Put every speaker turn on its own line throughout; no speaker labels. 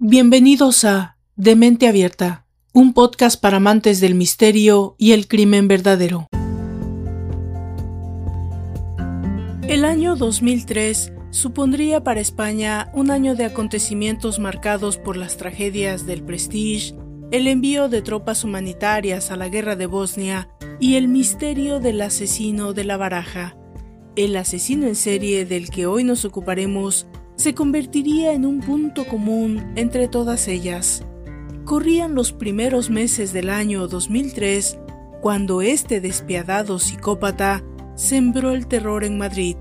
Bienvenidos a De Mente Abierta, un podcast para amantes del misterio y el crimen verdadero. El año 2003 supondría para España un año de acontecimientos marcados por las tragedias del Prestige, el envío de tropas humanitarias a la guerra de Bosnia y el misterio del asesino de la baraja. El asesino en serie del que hoy nos ocuparemos se convertiría en un punto común entre todas ellas. Corrían los primeros meses del año 2003 cuando este despiadado psicópata sembró el terror en Madrid.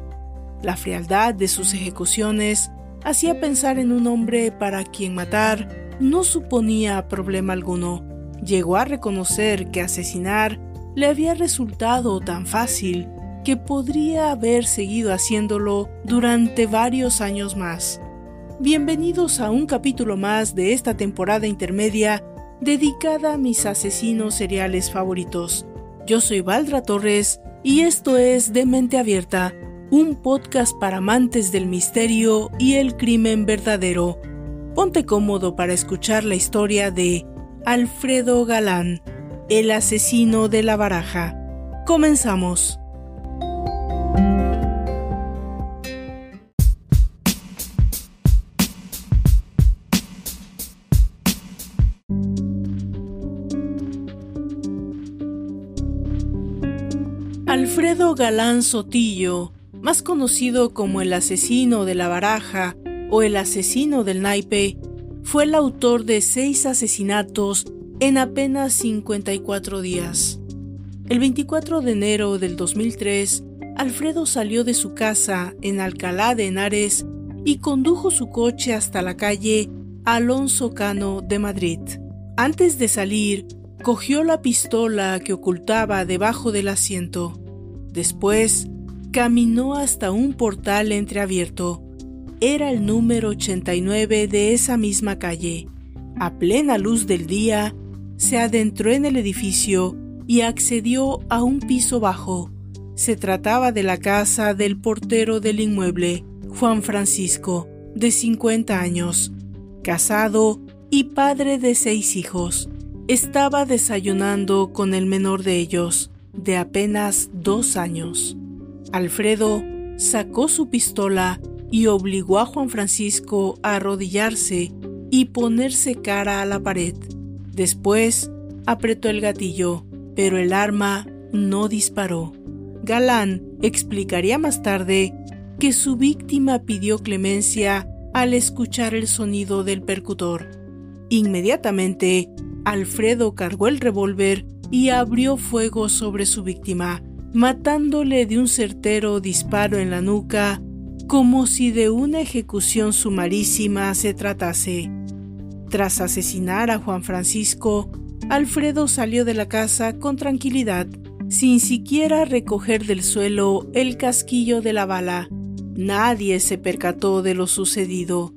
La frialdad de sus ejecuciones hacía pensar en un hombre para quien matar no suponía problema alguno. Llegó a reconocer que asesinar le había resultado tan fácil que podría haber seguido haciéndolo durante varios años más. Bienvenidos a un capítulo más de esta temporada intermedia dedicada a mis asesinos seriales favoritos. Yo soy Valdra Torres y esto es De Mente Abierta, un podcast para amantes del misterio y el crimen verdadero. Ponte cómodo para escuchar la historia de Alfredo Galán, el asesino de la baraja. Comenzamos. Galán Sotillo, más conocido como el asesino de la baraja o el asesino del naipe, fue el autor de seis asesinatos en apenas 54 días. El 24 de enero del 2003, Alfredo salió de su casa en Alcalá de Henares y condujo su coche hasta la calle Alonso Cano de Madrid. Antes de salir, cogió la pistola que ocultaba debajo del asiento. Después, caminó hasta un portal entreabierto. Era el número 89 de esa misma calle. A plena luz del día, se adentró en el edificio y accedió a un piso bajo. Se trataba de la casa del portero del inmueble, Juan Francisco, de 50 años, casado y padre de seis hijos. Estaba desayunando con el menor de ellos, de apenas dos años. Alfredo sacó su pistola y obligó a Juan Francisco a arrodillarse y ponerse cara a la pared. Después apretó el gatillo, pero el arma no disparó. Galán explicaría más tarde que su víctima pidió clemencia al escuchar el sonido del percutor. Inmediatamente, Alfredo cargó el revólver y abrió fuego sobre su víctima, matándole de un certero disparo en la nuca, como si de una ejecución sumarísima se tratase. Tras asesinar a Juan Francisco, Alfredo salió de la casa con tranquilidad, sin siquiera recoger del suelo el casquillo de la bala. Nadie se percató de lo sucedido,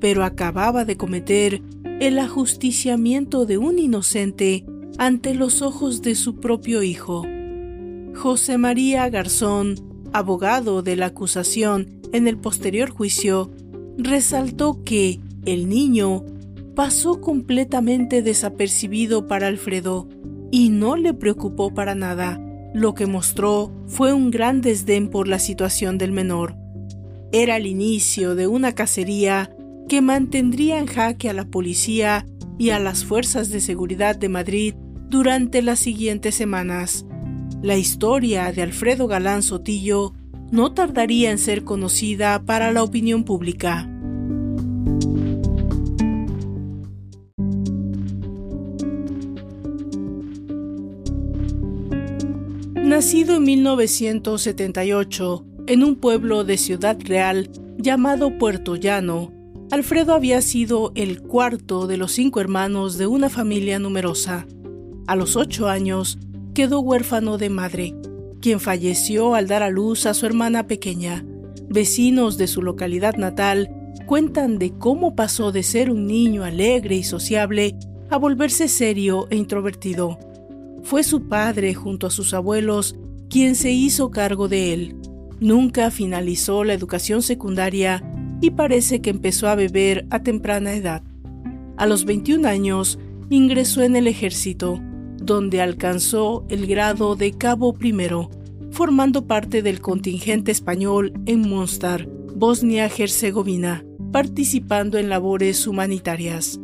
pero acababa de cometer el ajusticiamiento de un inocente ante los ojos de su propio hijo. José María Garzón, abogado de la acusación en el posterior juicio, resaltó que el niño pasó completamente desapercibido para Alfredo y no le preocupó para nada. Lo que mostró fue un gran desdén por la situación del menor. Era el inicio de una cacería que mantendría en jaque a la policía y a las fuerzas de seguridad de Madrid durante las siguientes semanas. La historia de Alfredo Galán Sotillo no tardaría en ser conocida para la opinión pública. Nacido en 1978 en un pueblo de Ciudad Real llamado Puerto Llano, Alfredo había sido el cuarto de los cinco hermanos de una familia numerosa. A los ocho años quedó huérfano de madre, quien falleció al dar a luz a su hermana pequeña. Vecinos de su localidad natal cuentan de cómo pasó de ser un niño alegre y sociable a volverse serio e introvertido. Fue su padre, junto a sus abuelos, quien se hizo cargo de él. Nunca finalizó la educación secundaria y parece que empezó a beber a temprana edad. A los 21 años ingresó en el ejército, donde alcanzó el grado de cabo primero, formando parte del contingente español en Monstar, Bosnia-Herzegovina, participando en labores humanitarias.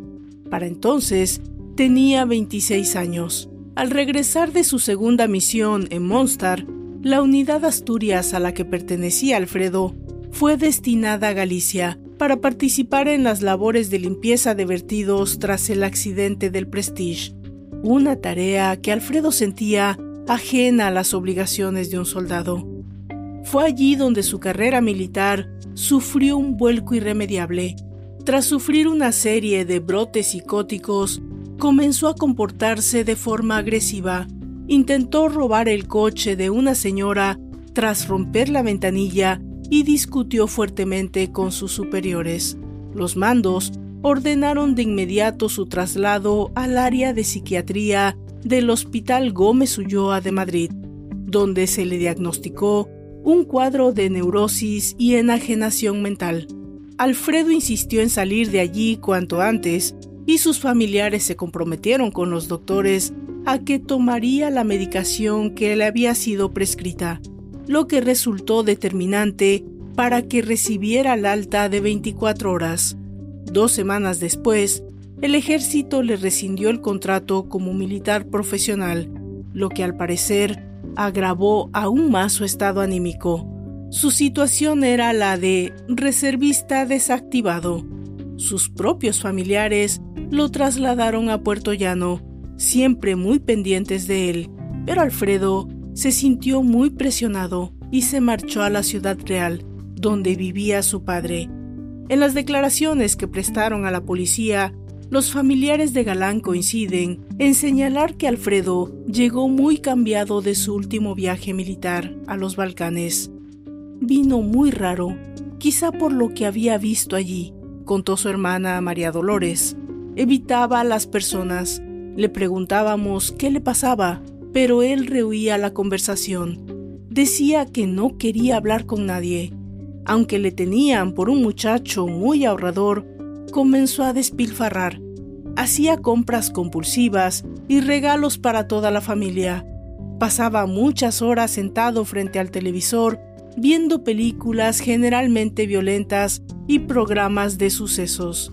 Para entonces tenía 26 años. Al regresar de su segunda misión en Monstar, la unidad Asturias a la que pertenecía Alfredo fue destinada a Galicia para participar en las labores de limpieza de vertidos tras el accidente del Prestige, una tarea que Alfredo sentía ajena a las obligaciones de un soldado. Fue allí donde su carrera militar sufrió un vuelco irremediable. Tras sufrir una serie de brotes psicóticos, comenzó a comportarse de forma agresiva. Intentó robar el coche de una señora tras romper la ventanilla y discutió fuertemente con sus superiores. Los mandos ordenaron de inmediato su traslado al área de psiquiatría del Hospital Gómez Ulloa de Madrid, donde se le diagnosticó un cuadro de neurosis y enajenación mental. Alfredo insistió en salir de allí cuanto antes y sus familiares se comprometieron con los doctores a que tomaría la medicación que le había sido prescrita, lo que resultó determinante para que recibiera el alta de 24 horas. Dos semanas después, el ejército le rescindió el contrato como militar profesional, lo que al parecer agravó aún más su estado anímico. Su situación era la de reservista desactivado. Sus propios familiares lo trasladaron a Puerto Llano, siempre muy pendientes de él, pero Alfredo se sintió muy presionado y se marchó a la ciudad real, donde vivía su padre. En las declaraciones que prestaron a la policía, los familiares de Galán coinciden en señalar que Alfredo llegó muy cambiado de su último viaje militar a los Balcanes. Vino muy raro, quizá por lo que había visto allí, contó su hermana María Dolores. Evitaba a las personas, le preguntábamos qué le pasaba, pero él rehuía la conversación. Decía que no quería hablar con nadie. Aunque le tenían por un muchacho muy ahorrador, comenzó a despilfarrar. Hacía compras compulsivas y regalos para toda la familia. Pasaba muchas horas sentado frente al televisor viendo películas generalmente violentas y programas de sucesos.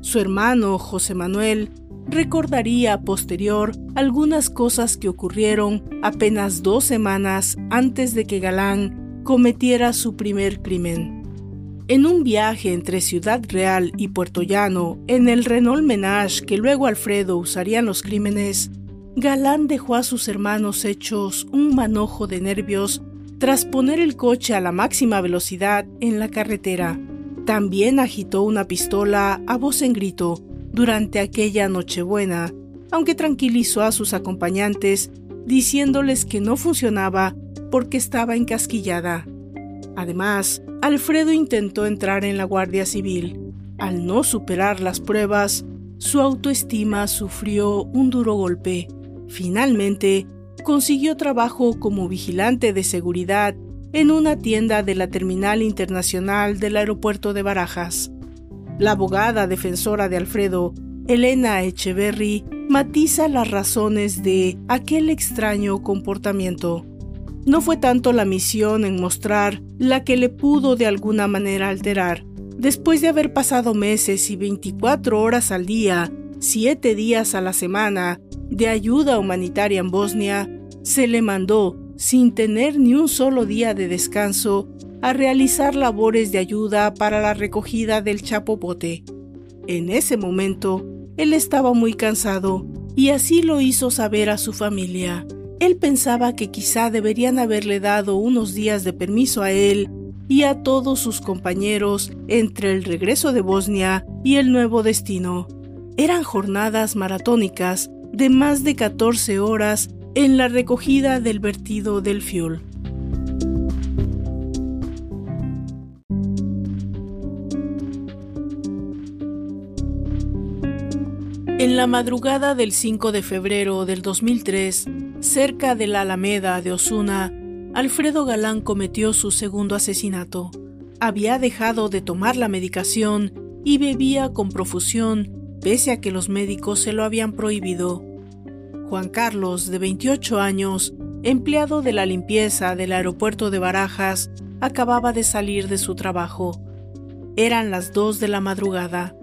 Su hermano José Manuel recordaría posterior algunas cosas que ocurrieron apenas dos semanas antes de que Galán cometiera su primer crimen. En un viaje entre Ciudad Real y Puerto Llano, en el Renault Menage que luego Alfredo usaría en los crímenes, Galán dejó a sus hermanos hechos un manojo de nervios tras poner el coche a la máxima velocidad en la carretera. También agitó una pistola a voz en grito durante aquella Nochebuena, aunque tranquilizó a sus acompañantes diciéndoles que no funcionaba porque estaba encasquillada. Además, Alfredo intentó entrar en la Guardia Civil. Al no superar las pruebas, su autoestima sufrió un duro golpe. Finalmente, consiguió trabajo como vigilante de seguridad en una tienda de la Terminal Internacional del Aeropuerto de Barajas. La abogada defensora de Alfredo, Elena Echeverry, matiza las razones de aquel extraño comportamiento. No fue tanto la misión en mostrar la que le pudo de alguna manera alterar. Después de haber pasado meses y 24 horas al día, 7 días a la semana, de ayuda humanitaria en Bosnia, se le mandó, sin tener ni un solo día de descanso, a realizar labores de ayuda para la recogida del chapopote. En ese momento, él estaba muy cansado y así lo hizo saber a su familia. Él pensaba que quizá deberían haberle dado unos días de permiso a él y a todos sus compañeros entre el regreso de Bosnia y el nuevo destino. Eran jornadas maratónicas de más de 14 horas en la recogida del vertido del fuel. En la madrugada del 5 de febrero del 2003, Cerca de la Alameda de Osuna, Alfredo Galán cometió su segundo asesinato. Había dejado de tomar la medicación y bebía con profusión pese a que los médicos se lo habían prohibido. Juan Carlos, de 28 años, empleado de la limpieza del aeropuerto de Barajas, acababa de salir de su trabajo. Eran las dos de la madrugada.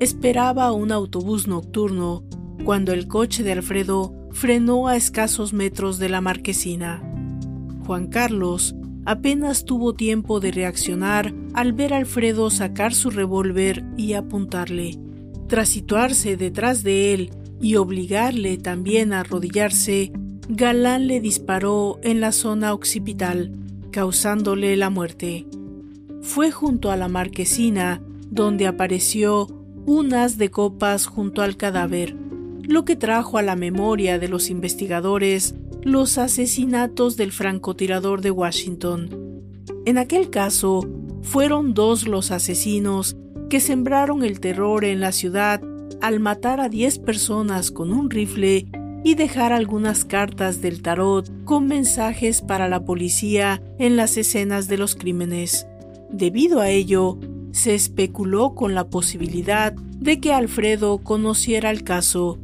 Esperaba un autobús nocturno cuando el coche de Alfredo frenó a escasos metros de la marquesina. Juan Carlos apenas tuvo tiempo de reaccionar al ver a Alfredo sacar su revólver y apuntarle. Tras situarse detrás de él y obligarle también a arrodillarse, Galán le disparó en la zona occipital, causándole la muerte. Fue junto a la marquesina donde apareció unas de copas junto al cadáver, lo que trajo a la memoria de los investigadores los asesinatos del francotirador de Washington. En aquel caso, fueron dos los asesinos que sembraron el terror en la ciudad al matar a 10 personas con un rifle y dejar algunas cartas del tarot con mensajes para la policía en las escenas de los crímenes. Debido a ello, se especuló con la posibilidad de que Alfredo conociera el caso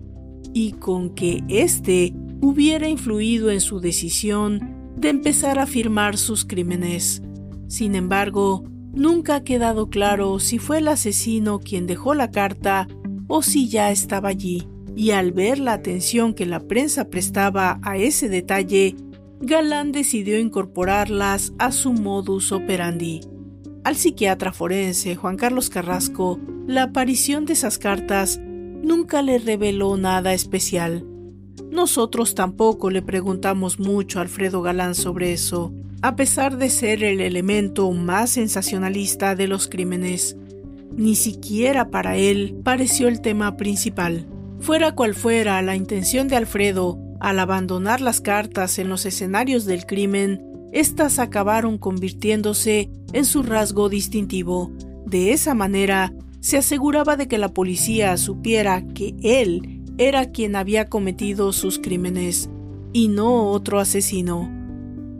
y con que éste hubiera influido en su decisión de empezar a firmar sus crímenes. Sin embargo, nunca ha quedado claro si fue el asesino quien dejó la carta o si ya estaba allí. Y al ver la atención que la prensa prestaba a ese detalle, Galán decidió incorporarlas a su modus operandi. Al psiquiatra forense Juan Carlos Carrasco, la aparición de esas cartas nunca le reveló nada especial. Nosotros tampoco le preguntamos mucho a Alfredo Galán sobre eso, a pesar de ser el elemento más sensacionalista de los crímenes. Ni siquiera para él pareció el tema principal. Fuera cual fuera la intención de Alfredo al abandonar las cartas en los escenarios del crimen, éstas acabaron convirtiéndose en su rasgo distintivo. De esa manera, se aseguraba de que la policía supiera que él era quien había cometido sus crímenes y no otro asesino.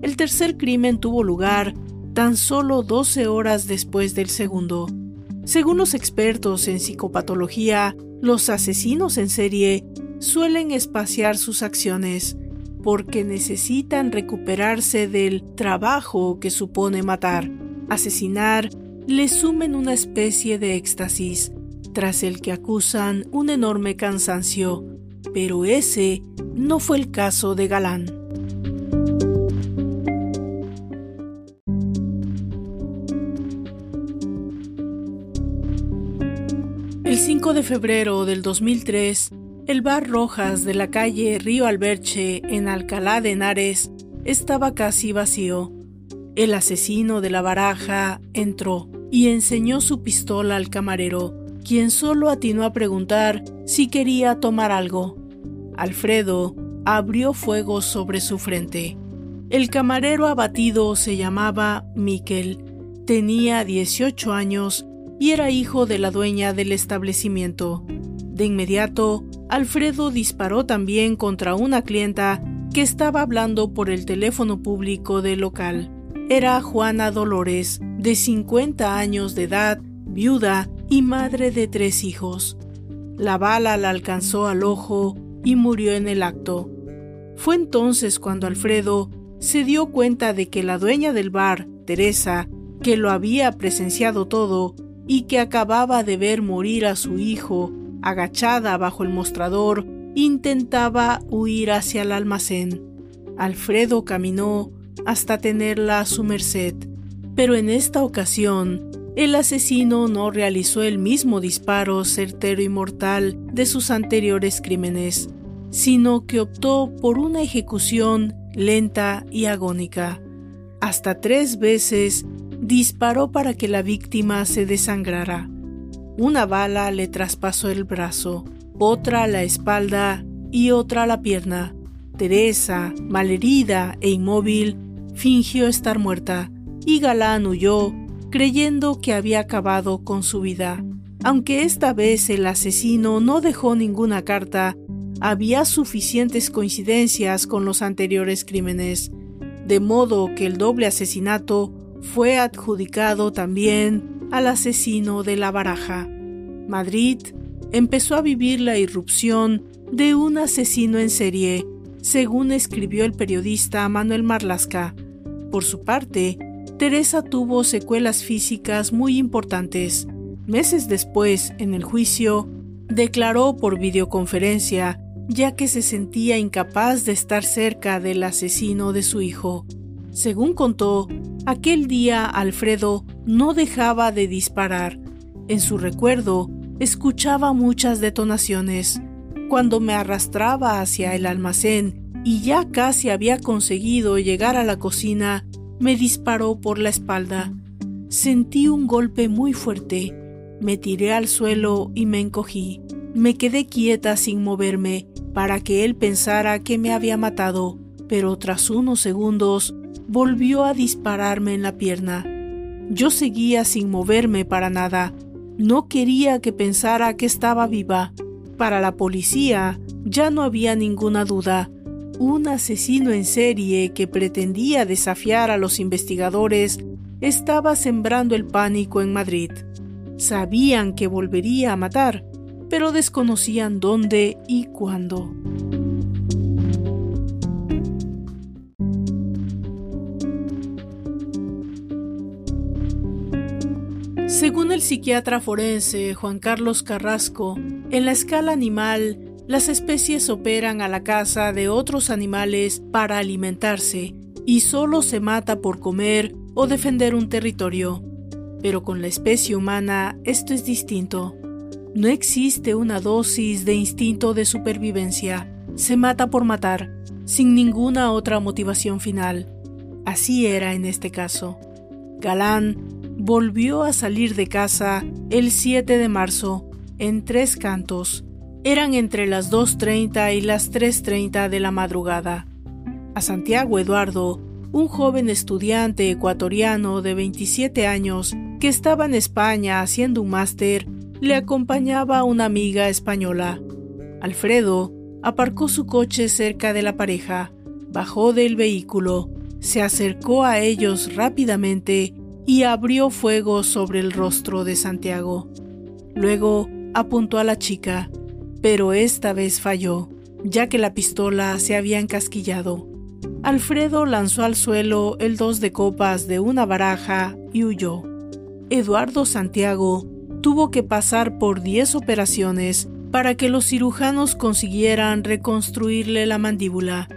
El tercer crimen tuvo lugar tan solo 12 horas después del segundo. Según los expertos en psicopatología, los asesinos en serie suelen espaciar sus acciones porque necesitan recuperarse del trabajo que supone matar. Asesinar le sumen una especie de éxtasis, tras el que acusan un enorme cansancio, pero ese no fue el caso de Galán. El 5 de febrero del 2003, el bar Rojas de la calle Río Alberche en Alcalá de Henares estaba casi vacío. El asesino de la baraja entró y enseñó su pistola al camarero, quien solo atinó a preguntar si quería tomar algo. Alfredo abrió fuego sobre su frente. El camarero abatido se llamaba Miquel, tenía 18 años y era hijo de la dueña del establecimiento. De inmediato, Alfredo disparó también contra una clienta que estaba hablando por el teléfono público del local. Era Juana Dolores, de 50 años de edad, viuda y madre de tres hijos. La bala la alcanzó al ojo y murió en el acto. Fue entonces cuando Alfredo se dio cuenta de que la dueña del bar, Teresa, que lo había presenciado todo y que acababa de ver morir a su hijo, agachada bajo el mostrador, intentaba huir hacia el almacén. Alfredo caminó hasta tenerla a su merced. Pero en esta ocasión, el asesino no realizó el mismo disparo certero y mortal de sus anteriores crímenes, sino que optó por una ejecución lenta y agónica. Hasta tres veces disparó para que la víctima se desangrara. Una bala le traspasó el brazo, otra la espalda y otra la pierna. Teresa, malherida e inmóvil, fingió estar muerta y Galán huyó, creyendo que había acabado con su vida. Aunque esta vez el asesino no dejó ninguna carta, había suficientes coincidencias con los anteriores crímenes, de modo que el doble asesinato fue adjudicado también al asesino de la baraja. Madrid empezó a vivir la irrupción de un asesino en serie, según escribió el periodista Manuel Marlasca. Por su parte, Teresa tuvo secuelas físicas muy importantes. Meses después, en el juicio, declaró por videoconferencia, ya que se sentía incapaz de estar cerca del asesino de su hijo. Según contó, aquel día Alfredo no dejaba de disparar. En su recuerdo, escuchaba muchas detonaciones. Cuando me arrastraba hacia el almacén y ya casi había conseguido llegar a la cocina, me disparó por la espalda. Sentí un golpe muy fuerte. Me tiré al suelo y me encogí. Me quedé quieta sin moverme para que él pensara que me había matado, pero tras unos segundos volvió a dispararme en la pierna. Yo seguía sin moverme para nada. No quería que pensara que estaba viva. Para la policía ya no había ninguna duda un asesino en serie que pretendía desafiar a los investigadores estaba sembrando el pánico en Madrid. Sabían que volvería a matar, pero desconocían dónde y cuándo. Según el psiquiatra forense Juan Carlos Carrasco, en la escala animal las especies operan a la caza de otros animales para alimentarse y solo se mata por comer o defender un territorio. Pero con la especie humana esto es distinto. No existe una dosis de instinto de supervivencia. Se mata por matar, sin ninguna otra motivación final. Así era en este caso. Galán volvió a salir de casa el 7 de marzo, en tres cantos, eran entre las 2.30 y las 3.30 de la madrugada. A Santiago Eduardo, un joven estudiante ecuatoriano de 27 años que estaba en España haciendo un máster, le acompañaba una amiga española. Alfredo aparcó su coche cerca de la pareja, bajó del vehículo, se acercó a ellos rápidamente y abrió fuego sobre el rostro de Santiago. Luego apuntó a la chica, pero esta vez falló, ya que la pistola se había encasquillado. Alfredo lanzó al suelo el dos de copas de una baraja y huyó. Eduardo Santiago tuvo que pasar por diez operaciones para que los cirujanos consiguieran reconstruirle la mandíbula.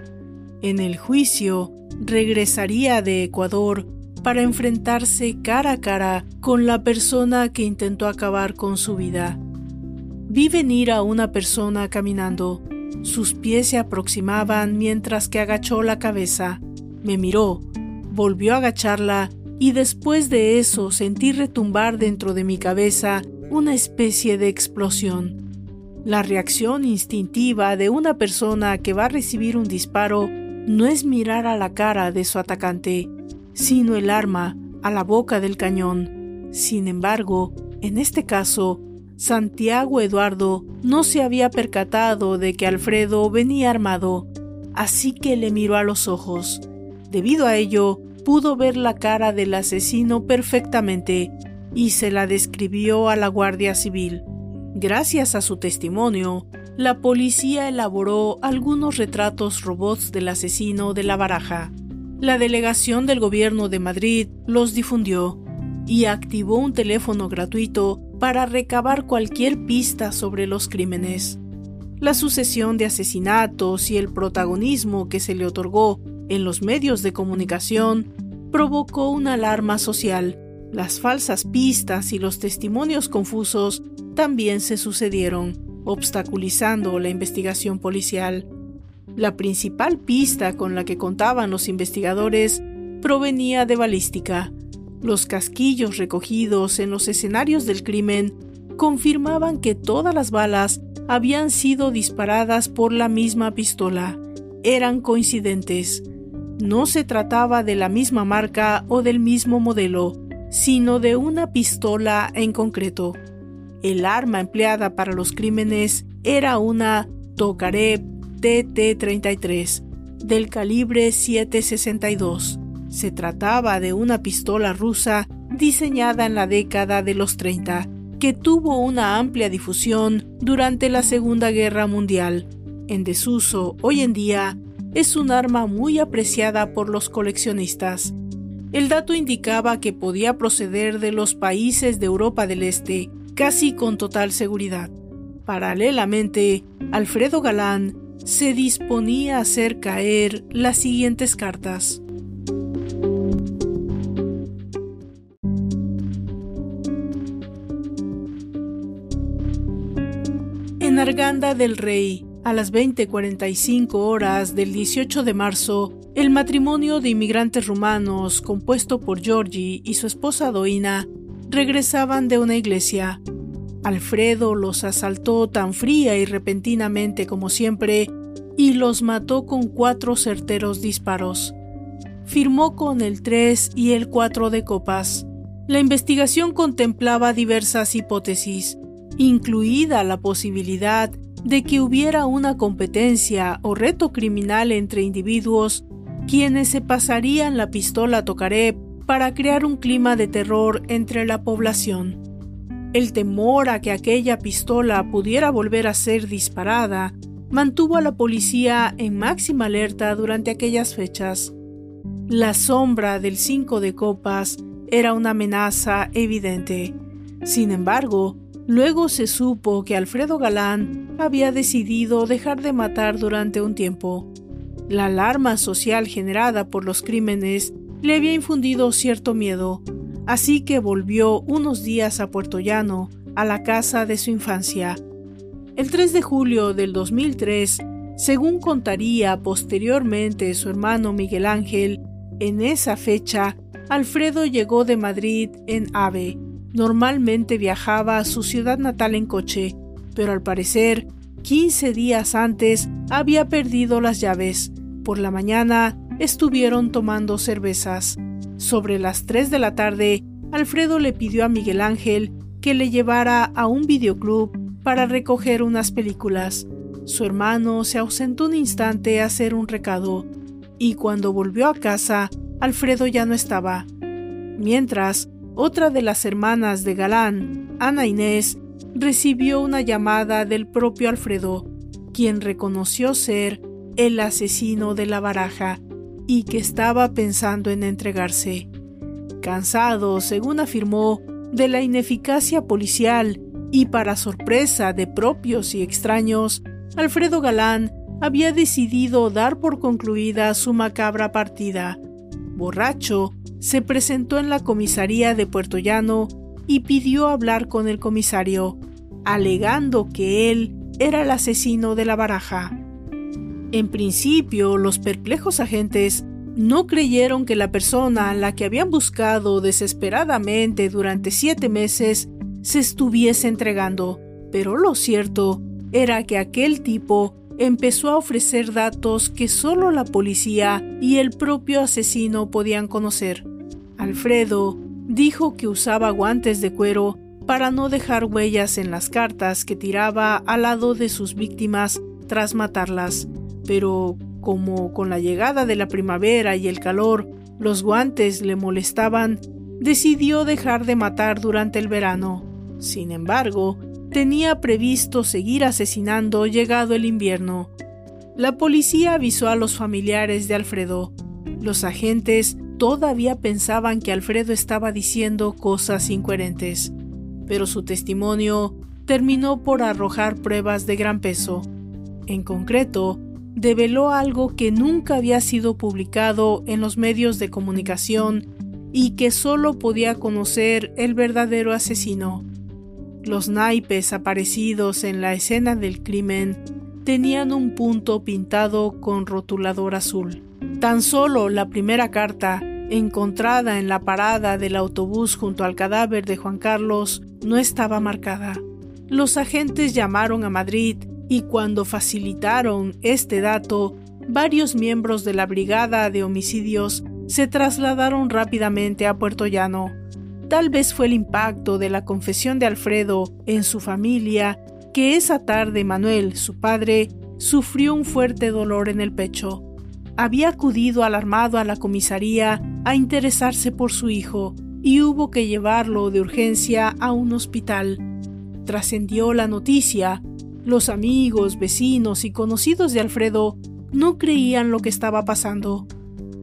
En el juicio, regresaría de Ecuador para enfrentarse cara a cara con la persona que intentó acabar con su vida. Vi venir a una persona caminando. Sus pies se aproximaban mientras que agachó la cabeza. Me miró, volvió a agacharla y después de eso sentí retumbar dentro de mi cabeza una especie de explosión. La reacción instintiva de una persona que va a recibir un disparo no es mirar a la cara de su atacante, sino el arma a la boca del cañón. Sin embargo, en este caso, Santiago Eduardo no se había percatado de que Alfredo venía armado, así que le miró a los ojos. Debido a ello, pudo ver la cara del asesino perfectamente y se la describió a la Guardia Civil. Gracias a su testimonio, la policía elaboró algunos retratos robots del asesino de la baraja. La delegación del gobierno de Madrid los difundió y activó un teléfono gratuito para recabar cualquier pista sobre los crímenes. La sucesión de asesinatos y el protagonismo que se le otorgó en los medios de comunicación provocó una alarma social. Las falsas pistas y los testimonios confusos también se sucedieron, obstaculizando la investigación policial. La principal pista con la que contaban los investigadores provenía de balística, los casquillos recogidos en los escenarios del crimen confirmaban que todas las balas habían sido disparadas por la misma pistola. Eran coincidentes. No se trataba de la misma marca o del mismo modelo, sino de una pistola en concreto. El arma empleada para los crímenes era una Tokarev TT-33 del calibre 762 se trataba de una pistola rusa diseñada en la década de los 30 que tuvo una amplia difusión durante la Segunda Guerra Mundial. En desuso hoy en día, es un arma muy apreciada por los coleccionistas. El dato indicaba que podía proceder de los países de Europa del Este, casi con total seguridad. Paralelamente, Alfredo Galán se disponía a hacer caer las siguientes cartas. En Arganda del Rey, a las 20:45 horas del 18 de marzo, el matrimonio de inmigrantes rumanos, compuesto por Georgi y su esposa Doina, regresaban de una iglesia. Alfredo los asaltó tan fría y repentinamente como siempre y los mató con cuatro certeros disparos. Firmó con el 3 y el 4 de copas. La investigación contemplaba diversas hipótesis, incluida la posibilidad de que hubiera una competencia o reto criminal entre individuos quienes se pasarían la pistola a Tokarev para crear un clima de terror entre la población. El temor a que aquella pistola pudiera volver a ser disparada mantuvo a la policía en máxima alerta durante aquellas fechas. La sombra del cinco de copas era una amenaza evidente. Sin embargo, luego se supo que Alfredo Galán había decidido dejar de matar durante un tiempo. La alarma social generada por los crímenes le había infundido cierto miedo, así que volvió unos días a Puerto Llano, a la casa de su infancia. El 3 de julio del 2003, según contaría posteriormente su hermano Miguel Ángel, en esa fecha, Alfredo llegó de Madrid en AVE. Normalmente viajaba a su ciudad natal en coche, pero al parecer, 15 días antes había perdido las llaves. Por la mañana estuvieron tomando cervezas. Sobre las 3 de la tarde, Alfredo le pidió a Miguel Ángel que le llevara a un videoclub para recoger unas películas. Su hermano se ausentó un instante a hacer un recado, y cuando volvió a casa, Alfredo ya no estaba. Mientras, otra de las hermanas de Galán, Ana Inés, recibió una llamada del propio Alfredo, quien reconoció ser el asesino de la baraja y que estaba pensando en entregarse. Cansado, según afirmó, de la ineficacia policial y para sorpresa de propios y extraños, Alfredo Galán había decidido dar por concluida su macabra partida. Borracho, se presentó en la comisaría de Puerto Llano y pidió hablar con el comisario, alegando que él era el asesino de la baraja. En principio, los perplejos agentes no creyeron que la persona a la que habían buscado desesperadamente durante siete meses se estuviese entregando, pero lo cierto era que aquel tipo empezó a ofrecer datos que solo la policía y el propio asesino podían conocer. Alfredo dijo que usaba guantes de cuero para no dejar huellas en las cartas que tiraba al lado de sus víctimas tras matarlas pero como con la llegada de la primavera y el calor los guantes le molestaban, decidió dejar de matar durante el verano. Sin embargo, tenía previsto seguir asesinando llegado el invierno. La policía avisó a los familiares de Alfredo. Los agentes todavía pensaban que Alfredo estaba diciendo cosas incoherentes, pero su testimonio terminó por arrojar pruebas de gran peso. En concreto, develó algo que nunca había sido publicado en los medios de comunicación y que solo podía conocer el verdadero asesino. Los naipes aparecidos en la escena del crimen tenían un punto pintado con rotulador azul. Tan solo la primera carta, encontrada en la parada del autobús junto al cadáver de Juan Carlos, no estaba marcada. Los agentes llamaron a Madrid y cuando facilitaron este dato, varios miembros de la Brigada de Homicidios se trasladaron rápidamente a Puerto Llano. Tal vez fue el impacto de la confesión de Alfredo en su familia que esa tarde Manuel, su padre, sufrió un fuerte dolor en el pecho. Había acudido alarmado a la comisaría a interesarse por su hijo y hubo que llevarlo de urgencia a un hospital trascendió la noticia, los amigos, vecinos y conocidos de Alfredo no creían lo que estaba pasando.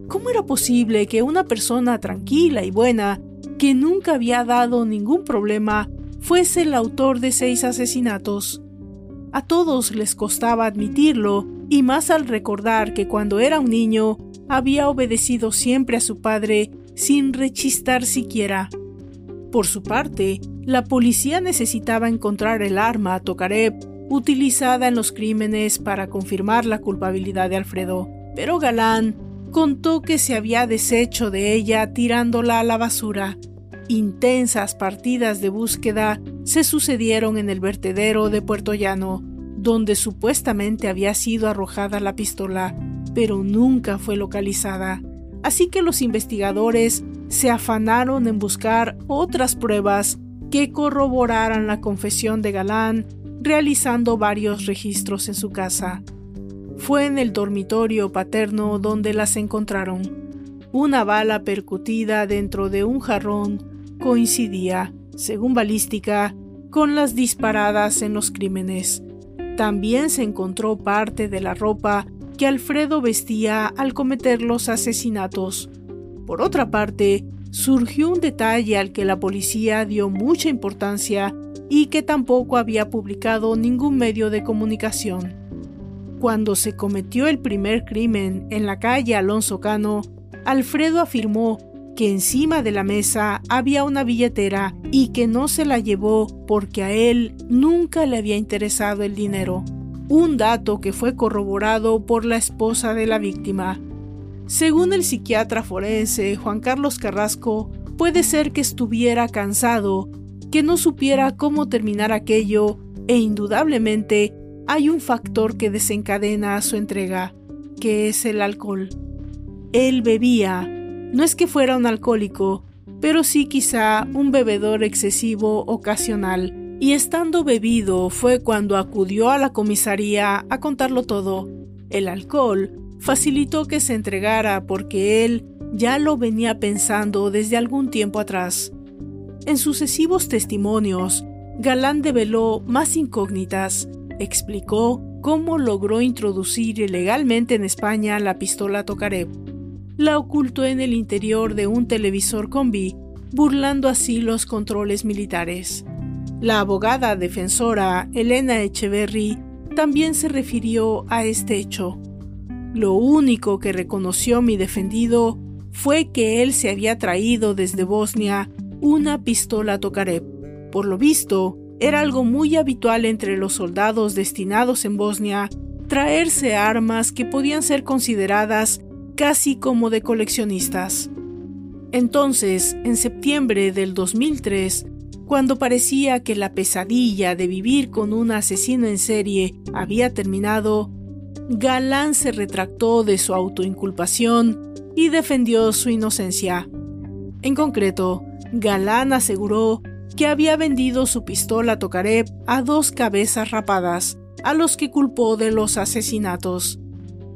¿Cómo era posible que una persona tranquila y buena, que nunca había dado ningún problema, fuese el autor de seis asesinatos? A todos les costaba admitirlo, y más al recordar que cuando era un niño había obedecido siempre a su padre sin rechistar siquiera. Por su parte, la policía necesitaba encontrar el arma Tokarev utilizada en los crímenes para confirmar la culpabilidad de Alfredo, pero Galán contó que se había deshecho de ella tirándola a la basura. Intensas partidas de búsqueda se sucedieron en el vertedero de Puerto Llano, donde supuestamente había sido arrojada la pistola, pero nunca fue localizada. Así que los investigadores se afanaron en buscar otras pruebas que corroboraran la confesión de Galán realizando varios registros en su casa. Fue en el dormitorio paterno donde las encontraron. Una bala percutida dentro de un jarrón coincidía, según balística, con las disparadas en los crímenes. También se encontró parte de la ropa que Alfredo vestía al cometer los asesinatos. Por otra parte, surgió un detalle al que la policía dio mucha importancia y que tampoco había publicado ningún medio de comunicación. Cuando se cometió el primer crimen en la calle Alonso Cano, Alfredo afirmó que encima de la mesa había una billetera y que no se la llevó porque a él nunca le había interesado el dinero, un dato que fue corroborado por la esposa de la víctima. Según el psiquiatra forense Juan Carlos Carrasco, puede ser que estuviera cansado que no supiera cómo terminar aquello e indudablemente hay un factor que desencadena su entrega, que es el alcohol. Él bebía, no es que fuera un alcohólico, pero sí quizá un bebedor excesivo ocasional, y estando bebido fue cuando acudió a la comisaría a contarlo todo. El alcohol facilitó que se entregara porque él ya lo venía pensando desde algún tiempo atrás. En sucesivos testimonios, Galán develó más incógnitas, explicó cómo logró introducir ilegalmente en España la pistola Tokarev. La ocultó en el interior de un televisor combi, burlando así los controles militares. La abogada defensora Elena Echeverry también se refirió a este hecho. Lo único que reconoció mi defendido fue que él se había traído desde Bosnia una pistola Tokarev. Por lo visto, era algo muy habitual entre los soldados destinados en Bosnia traerse armas que podían ser consideradas casi como de coleccionistas. Entonces, en septiembre del 2003, cuando parecía que la pesadilla de vivir con un asesino en serie había terminado, Galán se retractó de su autoinculpación y defendió su inocencia. En concreto, Galán aseguró que había vendido su pistola Tokarev a dos cabezas rapadas, a los que culpó de los asesinatos.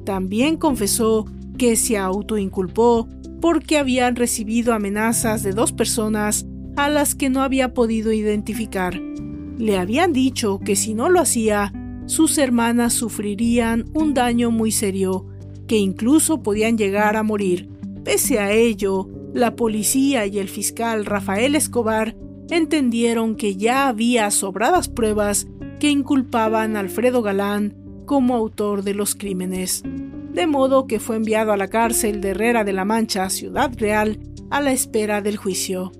También confesó que se autoinculpó porque habían recibido amenazas de dos personas a las que no había podido identificar. Le habían dicho que si no lo hacía, sus hermanas sufrirían un daño muy serio, que incluso podían llegar a morir. Pese a ello, la policía y el fiscal Rafael Escobar entendieron que ya había sobradas pruebas que inculpaban a Alfredo Galán como autor de los crímenes, de modo que fue enviado a la cárcel de Herrera de la Mancha, Ciudad Real, a la espera del juicio.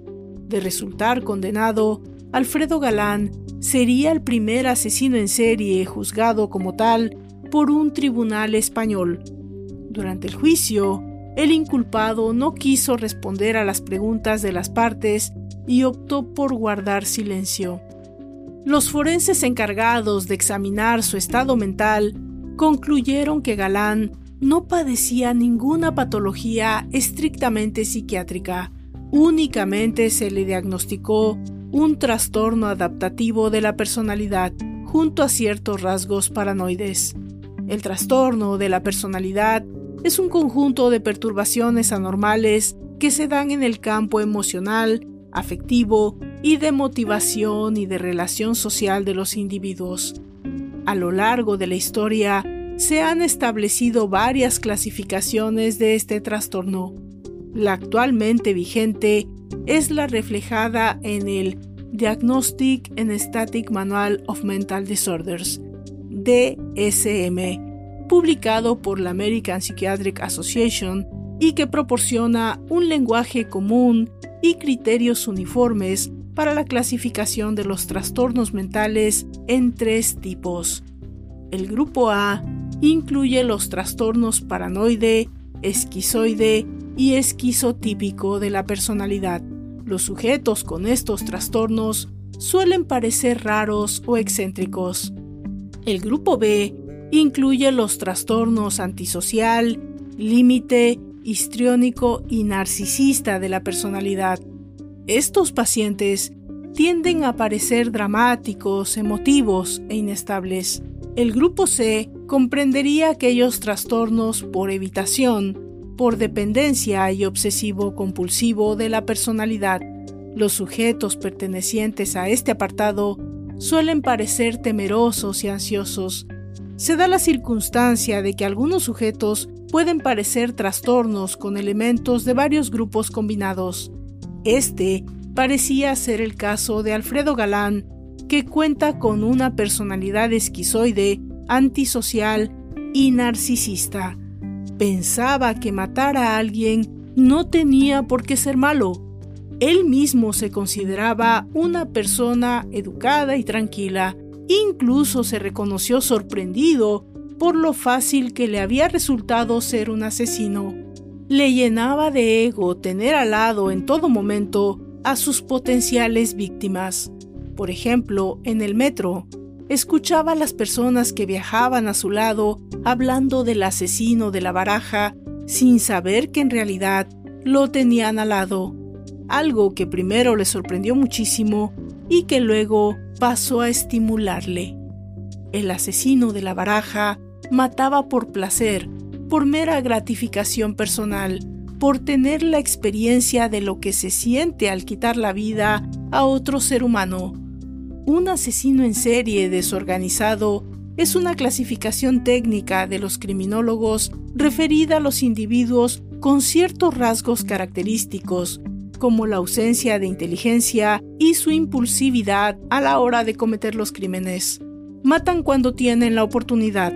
De resultar condenado, Alfredo Galán sería el primer asesino en serie juzgado como tal por un tribunal español. Durante el juicio, el inculpado no quiso responder a las preguntas de las partes y optó por guardar silencio. Los forenses encargados de examinar su estado mental concluyeron que Galán no padecía ninguna patología estrictamente psiquiátrica, únicamente se le diagnosticó un trastorno adaptativo de la personalidad junto a ciertos rasgos paranoides. El trastorno de la personalidad es un conjunto de perturbaciones anormales que se dan en el campo emocional, afectivo y de motivación y de relación social de los individuos. A lo largo de la historia se han establecido varias clasificaciones de este trastorno. La actualmente vigente es la reflejada en el Diagnostic and Static Manual of Mental Disorders, DSM, publicado por la American Psychiatric Association y que proporciona un lenguaje común y criterios uniformes para la clasificación de los trastornos mentales en tres tipos. El grupo A incluye los trastornos paranoide, esquizoide y esquizotípico de la personalidad. Los sujetos con estos trastornos suelen parecer raros o excéntricos. El grupo B incluye los trastornos antisocial, límite, histriónico y narcisista de la personalidad. Estos pacientes tienden a parecer dramáticos, emotivos e inestables. El grupo C comprendería aquellos trastornos por evitación, por dependencia y obsesivo compulsivo de la personalidad. Los sujetos pertenecientes a este apartado suelen parecer temerosos y ansiosos. Se da la circunstancia de que algunos sujetos pueden parecer trastornos con elementos de varios grupos combinados. Este parecía ser el caso de Alfredo Galán, que cuenta con una personalidad esquizoide, antisocial y narcisista. Pensaba que matar a alguien no tenía por qué ser malo. Él mismo se consideraba una persona educada y tranquila. Incluso se reconoció sorprendido por lo fácil que le había resultado ser un asesino. Le llenaba de ego tener al lado en todo momento a sus potenciales víctimas. Por ejemplo, en el metro, escuchaba a las personas que viajaban a su lado hablando del asesino de la baraja sin saber que en realidad lo tenían al lado, algo que primero le sorprendió muchísimo y que luego pasó a estimularle. El asesino de la baraja mataba por placer, por mera gratificación personal, por tener la experiencia de lo que se siente al quitar la vida a otro ser humano. Un asesino en serie desorganizado es una clasificación técnica de los criminólogos referida a los individuos con ciertos rasgos característicos, como la ausencia de inteligencia y su impulsividad a la hora de cometer los crímenes. Matan cuando tienen la oportunidad,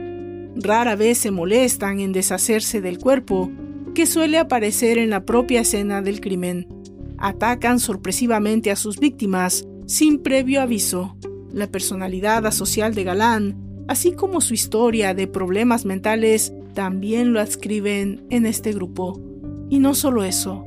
Rara vez se molestan en deshacerse del cuerpo, que suele aparecer en la propia escena del crimen. Atacan sorpresivamente a sus víctimas sin previo aviso. La personalidad asocial de Galán, así como su historia de problemas mentales, también lo adscriben en este grupo. Y no solo eso.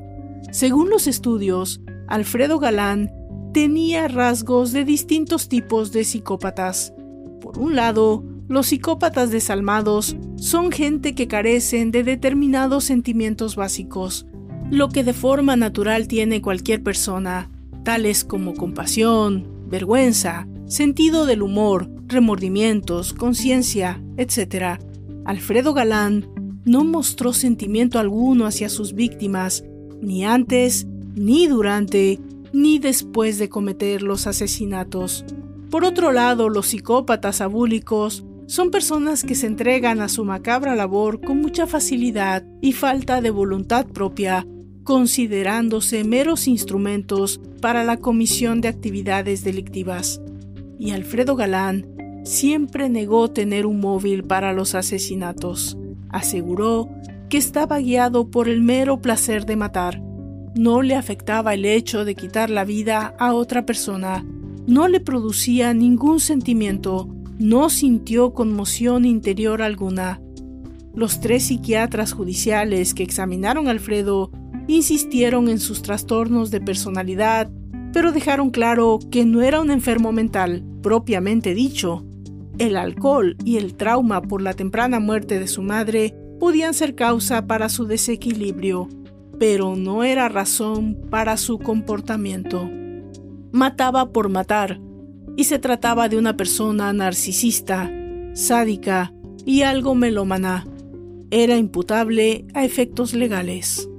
Según los estudios, Alfredo Galán tenía rasgos de distintos tipos de psicópatas. Por un lado, los psicópatas desalmados son gente que carecen de determinados sentimientos básicos, lo que de forma natural tiene cualquier persona, tales como compasión, vergüenza, sentido del humor, remordimientos, conciencia, etc. Alfredo Galán no mostró sentimiento alguno hacia sus víctimas, ni antes, ni durante, ni después de cometer los asesinatos. Por otro lado, los psicópatas abúlicos son personas que se entregan a su macabra labor con mucha facilidad y falta de voluntad propia, considerándose meros instrumentos para la comisión de actividades delictivas. Y Alfredo Galán siempre negó tener un móvil para los asesinatos. Aseguró que estaba guiado por el mero placer de matar. No le afectaba el hecho de quitar la vida a otra persona. No le producía ningún sentimiento no sintió conmoción interior alguna. Los tres psiquiatras judiciales que examinaron a Alfredo insistieron en sus trastornos de personalidad, pero dejaron claro que no era un enfermo mental, propiamente dicho. El alcohol y el trauma por la temprana muerte de su madre podían ser causa para su desequilibrio, pero no era razón para su comportamiento. Mataba por matar, y se trataba de una persona narcisista, sádica y algo melómana. Era imputable a efectos legales.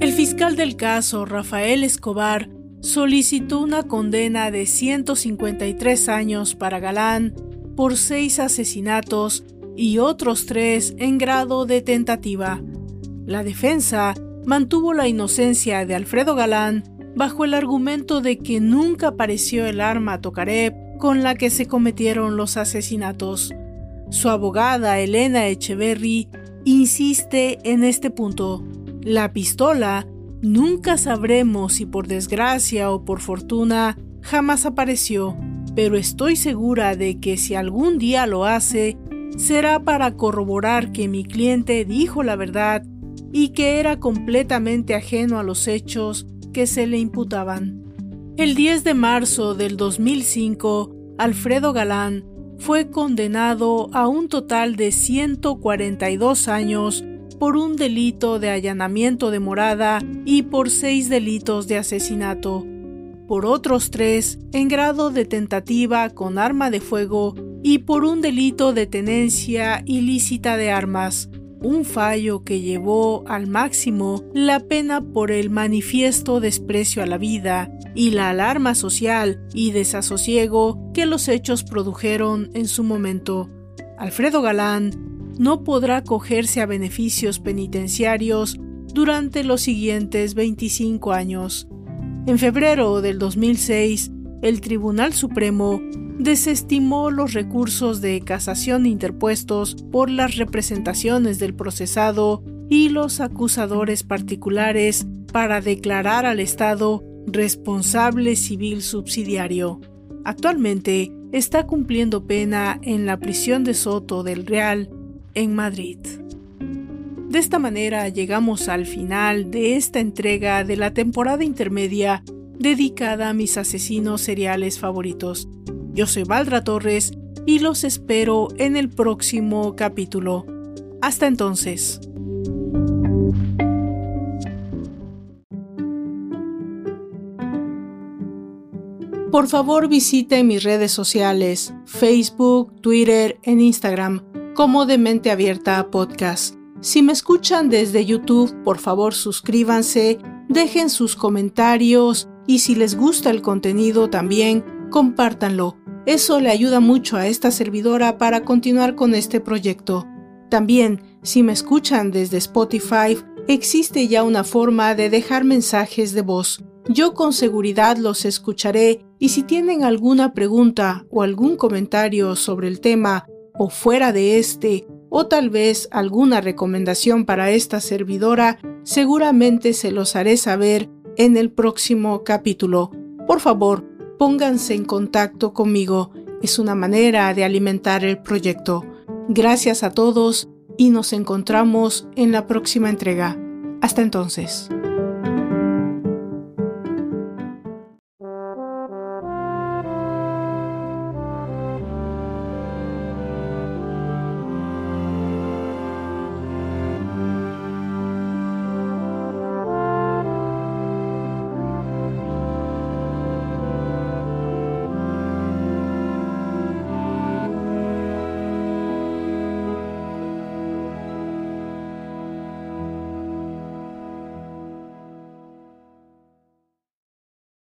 El fiscal del caso, Rafael Escobar, solicitó una condena de 153 años para Galán por seis asesinatos y otros tres en grado de tentativa. La defensa mantuvo la inocencia de Alfredo Galán bajo el argumento de que nunca apareció el arma a con la que se cometieron los asesinatos. Su abogada Elena Echeverry insiste en este punto. La pistola nunca sabremos si por desgracia o por fortuna jamás apareció, pero estoy segura de que si algún día lo hace, será para corroborar que mi cliente dijo la verdad y que era completamente ajeno a los hechos que se le imputaban. El 10 de marzo del 2005, Alfredo Galán fue condenado a un total de 142 años por un delito de allanamiento de morada y por seis delitos de asesinato, por otros tres en grado de tentativa con arma de fuego y por un delito de tenencia ilícita de armas, un fallo que llevó al máximo la pena por el manifiesto desprecio a la vida y la alarma social y desasosiego que los hechos produjeron en su momento. Alfredo Galán no podrá acogerse a beneficios penitenciarios durante los siguientes 25 años. En febrero del 2006, el Tribunal Supremo desestimó los recursos de casación interpuestos por las representaciones del procesado y los acusadores particulares para declarar al Estado responsable civil subsidiario. Actualmente está cumpliendo pena en la prisión de Soto del Real, en Madrid. De esta manera llegamos al final de esta entrega de la temporada intermedia dedicada a mis asesinos seriales favoritos. Yo soy Valdra Torres y los espero en el próximo capítulo. Hasta entonces. Por favor visite mis redes sociales, Facebook, Twitter en Instagram, como de Mente Abierta Podcast. Si me escuchan desde YouTube, por favor suscríbanse, dejen sus comentarios y si les gusta el contenido también, compártanlo. Eso le ayuda mucho a esta servidora para continuar con este proyecto. También, si me escuchan desde Spotify, existe ya una forma de dejar mensajes de voz. Yo con seguridad los escucharé y si tienen alguna pregunta o algún comentario sobre el tema o fuera de este, o tal vez alguna recomendación para esta servidora, seguramente se los haré saber en el próximo capítulo. Por favor, pónganse en contacto conmigo. Es una manera de alimentar el proyecto. Gracias a todos y nos encontramos en la próxima entrega. Hasta entonces.